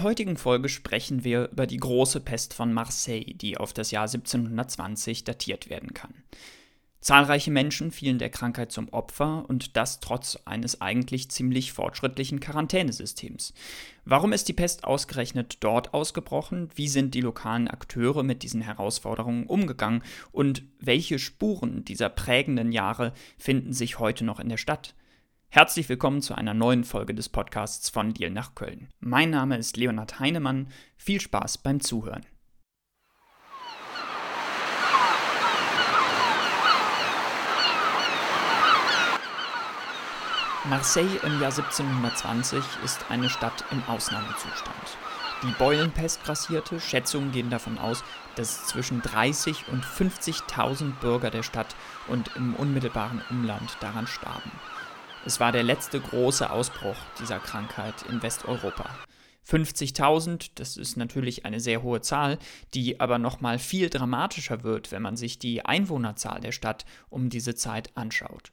der heutigen Folge sprechen wir über die große Pest von Marseille, die auf das Jahr 1720 datiert werden kann. Zahlreiche Menschen fielen der Krankheit zum Opfer und das trotz eines eigentlich ziemlich fortschrittlichen Quarantänesystems. Warum ist die Pest ausgerechnet dort ausgebrochen? Wie sind die lokalen Akteure mit diesen Herausforderungen umgegangen? Und welche Spuren dieser prägenden Jahre finden sich heute noch in der Stadt? Herzlich willkommen zu einer neuen Folge des Podcasts von Deal nach Köln. Mein Name ist Leonhard Heinemann. Viel Spaß beim Zuhören. Marseille im Jahr 1720 ist eine Stadt im Ausnahmezustand. Die Beulenpest grassierte, Schätzungen gehen davon aus, dass zwischen 30 und 50.000 Bürger der Stadt und im unmittelbaren Umland daran starben. Es war der letzte große Ausbruch dieser Krankheit in Westeuropa. 50.000, das ist natürlich eine sehr hohe Zahl, die aber noch mal viel dramatischer wird, wenn man sich die Einwohnerzahl der Stadt um diese Zeit anschaut.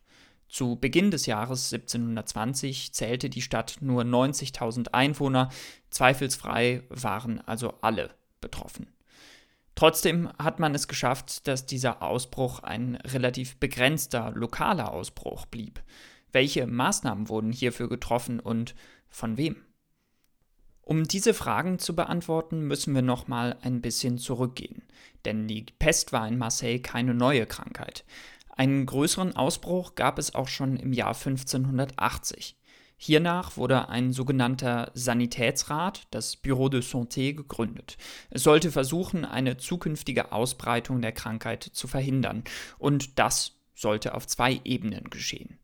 Zu Beginn des Jahres 1720 zählte die Stadt nur 90.000 Einwohner, zweifelsfrei waren also alle betroffen. Trotzdem hat man es geschafft, dass dieser Ausbruch ein relativ begrenzter lokaler Ausbruch blieb. Welche Maßnahmen wurden hierfür getroffen und von wem? Um diese Fragen zu beantworten, müssen wir noch mal ein bisschen zurückgehen, denn die Pest war in Marseille keine neue Krankheit. Einen größeren Ausbruch gab es auch schon im Jahr 1580. Hiernach wurde ein sogenannter Sanitätsrat, das Bureau de Santé, gegründet. Es sollte versuchen, eine zukünftige Ausbreitung der Krankheit zu verhindern. Und das sollte auf zwei Ebenen geschehen.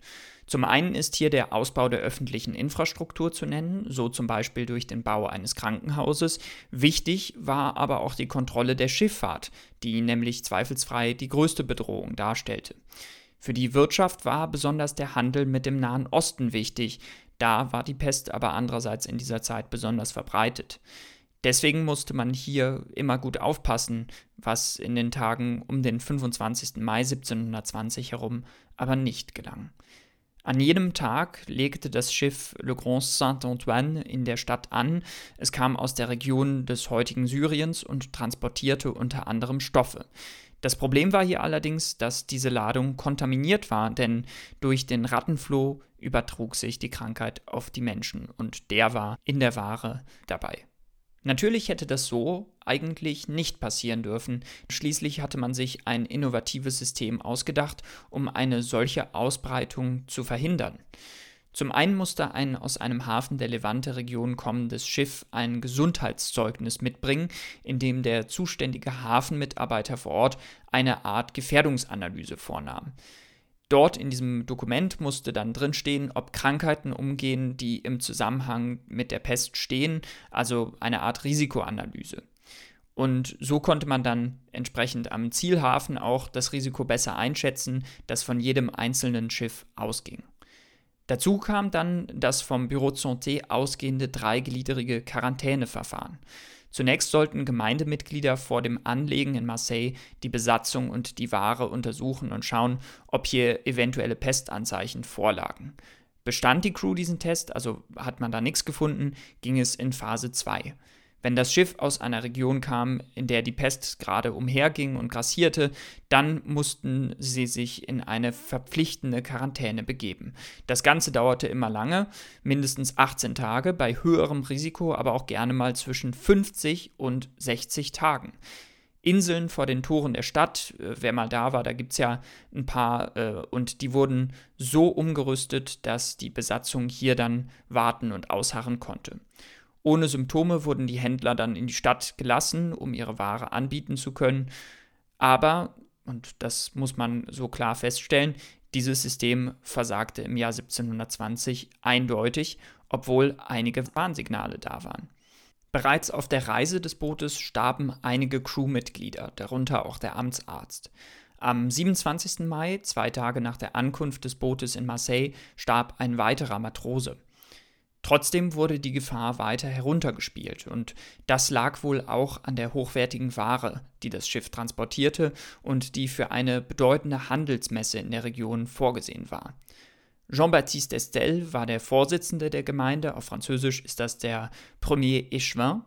Zum einen ist hier der Ausbau der öffentlichen Infrastruktur zu nennen, so zum Beispiel durch den Bau eines Krankenhauses. Wichtig war aber auch die Kontrolle der Schifffahrt, die nämlich zweifelsfrei die größte Bedrohung darstellte. Für die Wirtschaft war besonders der Handel mit dem Nahen Osten wichtig, da war die Pest aber andererseits in dieser Zeit besonders verbreitet. Deswegen musste man hier immer gut aufpassen, was in den Tagen um den 25. Mai 1720 herum aber nicht gelang. An jedem Tag legte das Schiff Le Grand Saint-Antoine in der Stadt an. Es kam aus der Region des heutigen Syriens und transportierte unter anderem Stoffe. Das Problem war hier allerdings, dass diese Ladung kontaminiert war, denn durch den Rattenfloh übertrug sich die Krankheit auf die Menschen und der war in der Ware dabei. Natürlich hätte das so eigentlich nicht passieren dürfen. Schließlich hatte man sich ein innovatives System ausgedacht, um eine solche Ausbreitung zu verhindern. Zum einen musste ein aus einem Hafen der Levante-Region kommendes Schiff ein Gesundheitszeugnis mitbringen, in dem der zuständige Hafenmitarbeiter vor Ort eine Art Gefährdungsanalyse vornahm. Dort in diesem Dokument musste dann drinstehen, ob Krankheiten umgehen, die im Zusammenhang mit der Pest stehen, also eine Art Risikoanalyse. Und so konnte man dann entsprechend am Zielhafen auch das Risiko besser einschätzen, das von jedem einzelnen Schiff ausging. Dazu kam dann das vom de Santé ausgehende dreigliedrige Quarantäneverfahren. Zunächst sollten Gemeindemitglieder vor dem Anlegen in Marseille die Besatzung und die Ware untersuchen und schauen, ob hier eventuelle Pestanzeichen vorlagen. Bestand die Crew diesen Test, also hat man da nichts gefunden, ging es in Phase 2. Wenn das Schiff aus einer Region kam, in der die Pest gerade umherging und grassierte, dann mussten sie sich in eine verpflichtende Quarantäne begeben. Das Ganze dauerte immer lange, mindestens 18 Tage, bei höherem Risiko aber auch gerne mal zwischen 50 und 60 Tagen. Inseln vor den Toren der Stadt. Äh, wer mal da war, da gibt es ja ein paar äh, und die wurden so umgerüstet, dass die Besatzung hier dann warten und ausharren konnte. Ohne Symptome wurden die Händler dann in die Stadt gelassen, um ihre Ware anbieten zu können. Aber, und das muss man so klar feststellen, dieses System versagte im Jahr 1720 eindeutig, obwohl einige Warnsignale da waren. Bereits auf der Reise des Bootes starben einige Crewmitglieder, darunter auch der Amtsarzt. Am 27. Mai, zwei Tage nach der Ankunft des Bootes in Marseille, starb ein weiterer Matrose. Trotzdem wurde die Gefahr weiter heruntergespielt und das lag wohl auch an der hochwertigen Ware, die das Schiff transportierte und die für eine bedeutende Handelsmesse in der Region vorgesehen war. Jean-Baptiste Estel war der Vorsitzende der Gemeinde, auf Französisch ist das der Premier Échevin,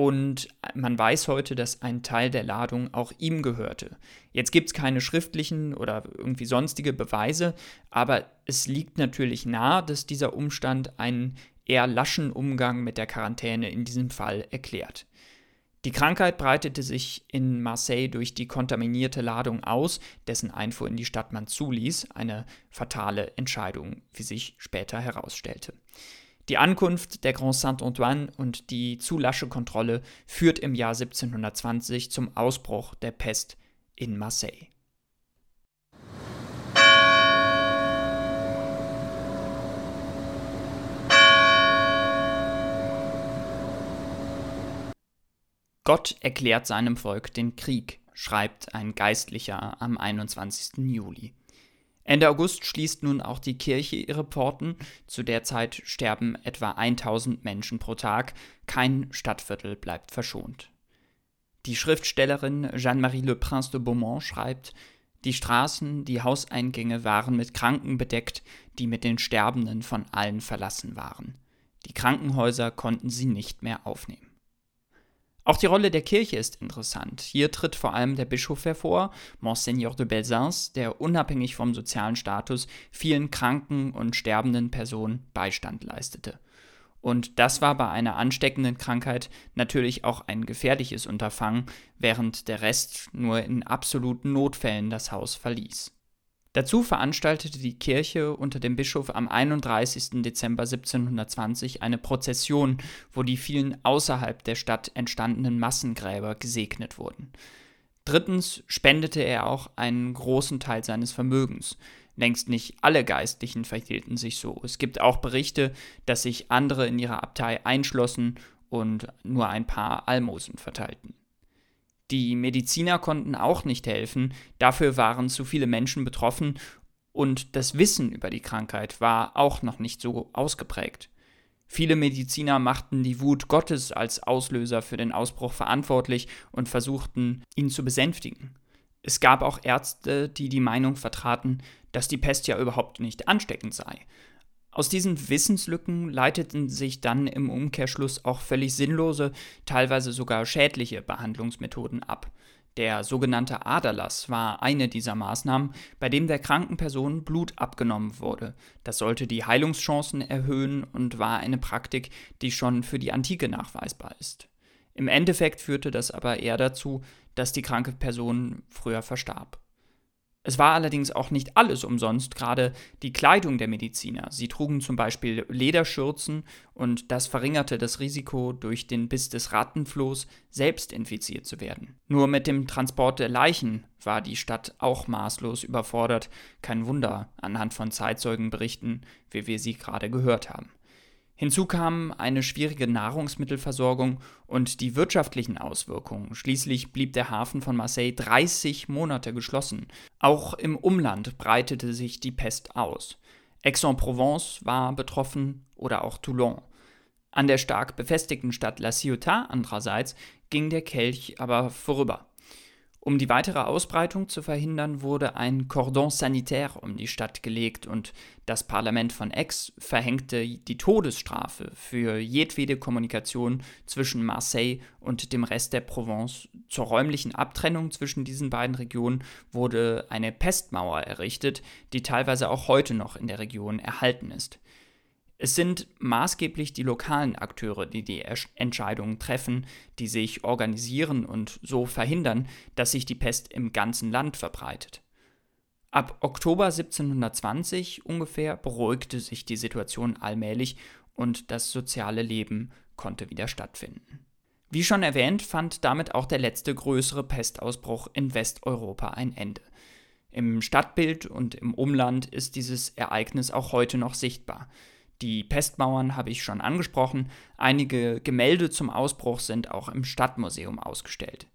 und man weiß heute, dass ein Teil der Ladung auch ihm gehörte. Jetzt gibt es keine schriftlichen oder irgendwie sonstige Beweise, aber es liegt natürlich nahe, dass dieser Umstand einen eher laschen Umgang mit der Quarantäne in diesem Fall erklärt. Die Krankheit breitete sich in Marseille durch die kontaminierte Ladung aus, dessen Einfuhr in die Stadt man zuließ, eine fatale Entscheidung, wie sich später herausstellte. Die Ankunft der Grand Saint-Antoine und die zu lasche Kontrolle führt im Jahr 1720 zum Ausbruch der Pest in Marseille. Gott erklärt seinem Volk den Krieg, schreibt ein Geistlicher am 21. Juli. Ende August schließt nun auch die Kirche ihre Pforten. Zu der Zeit sterben etwa 1000 Menschen pro Tag. Kein Stadtviertel bleibt verschont. Die Schriftstellerin Jeanne-Marie Le Prince de Beaumont schreibt, die Straßen, die Hauseingänge waren mit Kranken bedeckt, die mit den Sterbenden von allen verlassen waren. Die Krankenhäuser konnten sie nicht mehr aufnehmen. Auch die Rolle der Kirche ist interessant. Hier tritt vor allem der Bischof hervor, Monseigneur de Belzins, der unabhängig vom sozialen Status vielen kranken und sterbenden Personen Beistand leistete. Und das war bei einer ansteckenden Krankheit natürlich auch ein gefährliches Unterfangen, während der Rest nur in absoluten Notfällen das Haus verließ. Dazu veranstaltete die Kirche unter dem Bischof am 31. Dezember 1720 eine Prozession, wo die vielen außerhalb der Stadt entstandenen Massengräber gesegnet wurden. Drittens spendete er auch einen großen Teil seines Vermögens. Längst nicht alle Geistlichen verhielten sich so. Es gibt auch Berichte, dass sich andere in ihrer Abtei einschlossen und nur ein paar Almosen verteilten. Die Mediziner konnten auch nicht helfen, dafür waren zu viele Menschen betroffen und das Wissen über die Krankheit war auch noch nicht so ausgeprägt. Viele Mediziner machten die Wut Gottes als Auslöser für den Ausbruch verantwortlich und versuchten, ihn zu besänftigen. Es gab auch Ärzte, die die Meinung vertraten, dass die Pest ja überhaupt nicht ansteckend sei. Aus diesen Wissenslücken leiteten sich dann im Umkehrschluss auch völlig sinnlose, teilweise sogar schädliche Behandlungsmethoden ab. Der sogenannte Aderlass war eine dieser Maßnahmen, bei dem der kranken Person Blut abgenommen wurde. Das sollte die Heilungschancen erhöhen und war eine Praktik, die schon für die Antike nachweisbar ist. Im Endeffekt führte das aber eher dazu, dass die kranke Person früher verstarb. Es war allerdings auch nicht alles umsonst, gerade die Kleidung der Mediziner. Sie trugen zum Beispiel Lederschürzen und das verringerte das Risiko, durch den Biss des Rattenflohs selbst infiziert zu werden. Nur mit dem Transport der Leichen war die Stadt auch maßlos überfordert. Kein Wunder anhand von Zeitzeugenberichten, wie wir sie gerade gehört haben. Hinzu kam eine schwierige Nahrungsmittelversorgung und die wirtschaftlichen Auswirkungen. Schließlich blieb der Hafen von Marseille 30 Monate geschlossen. Auch im Umland breitete sich die Pest aus. Aix-en-Provence war betroffen oder auch Toulon. An der stark befestigten Stadt La Ciotat andererseits ging der Kelch aber vorüber. Um die weitere Ausbreitung zu verhindern, wurde ein Cordon sanitaire um die Stadt gelegt und das Parlament von Aix verhängte die Todesstrafe für jedwede Kommunikation zwischen Marseille und dem Rest der Provence. Zur räumlichen Abtrennung zwischen diesen beiden Regionen wurde eine Pestmauer errichtet, die teilweise auch heute noch in der Region erhalten ist. Es sind maßgeblich die lokalen Akteure, die die Entscheidungen treffen, die sich organisieren und so verhindern, dass sich die Pest im ganzen Land verbreitet. Ab Oktober 1720 ungefähr beruhigte sich die Situation allmählich und das soziale Leben konnte wieder stattfinden. Wie schon erwähnt, fand damit auch der letzte größere Pestausbruch in Westeuropa ein Ende. Im Stadtbild und im Umland ist dieses Ereignis auch heute noch sichtbar. Die Pestmauern habe ich schon angesprochen. Einige Gemälde zum Ausbruch sind auch im Stadtmuseum ausgestellt.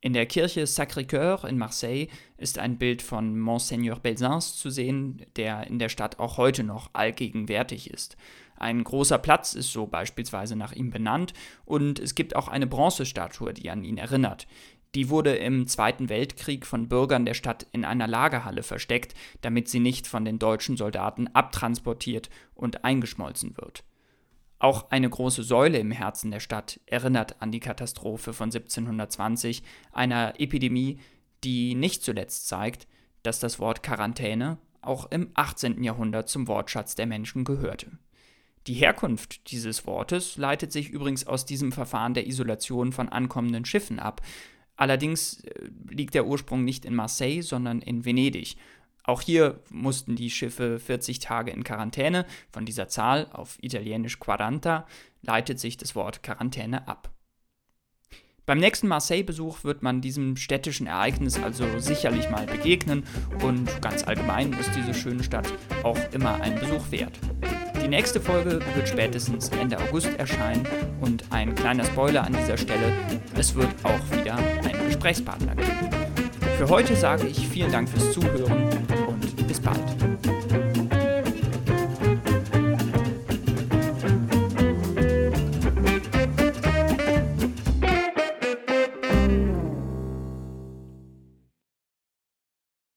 In der Kirche Sacré-Cœur in Marseille ist ein Bild von Monseigneur Belzins zu sehen, der in der Stadt auch heute noch allgegenwärtig ist. Ein großer Platz ist so beispielsweise nach ihm benannt und es gibt auch eine Bronzestatue, die an ihn erinnert. Die wurde im Zweiten Weltkrieg von Bürgern der Stadt in einer Lagerhalle versteckt, damit sie nicht von den deutschen Soldaten abtransportiert und eingeschmolzen wird. Auch eine große Säule im Herzen der Stadt erinnert an die Katastrophe von 1720, einer Epidemie, die nicht zuletzt zeigt, dass das Wort Quarantäne auch im 18. Jahrhundert zum Wortschatz der Menschen gehörte. Die Herkunft dieses Wortes leitet sich übrigens aus diesem Verfahren der Isolation von ankommenden Schiffen ab. Allerdings äh, liegt der Ursprung nicht in Marseille, sondern in Venedig. Auch hier mussten die Schiffe 40 Tage in Quarantäne. Von dieser Zahl auf italienisch quaranta leitet sich das Wort Quarantäne ab. Beim nächsten Marseille-Besuch wird man diesem städtischen Ereignis also sicherlich mal begegnen und ganz allgemein ist diese schöne Stadt auch immer ein Besuch wert. Die nächste Folge wird spätestens Ende August erscheinen und ein kleiner Spoiler an dieser Stelle, es wird auch wieder einen Gesprächspartner geben. Für heute sage ich vielen Dank fürs Zuhören und bis bald.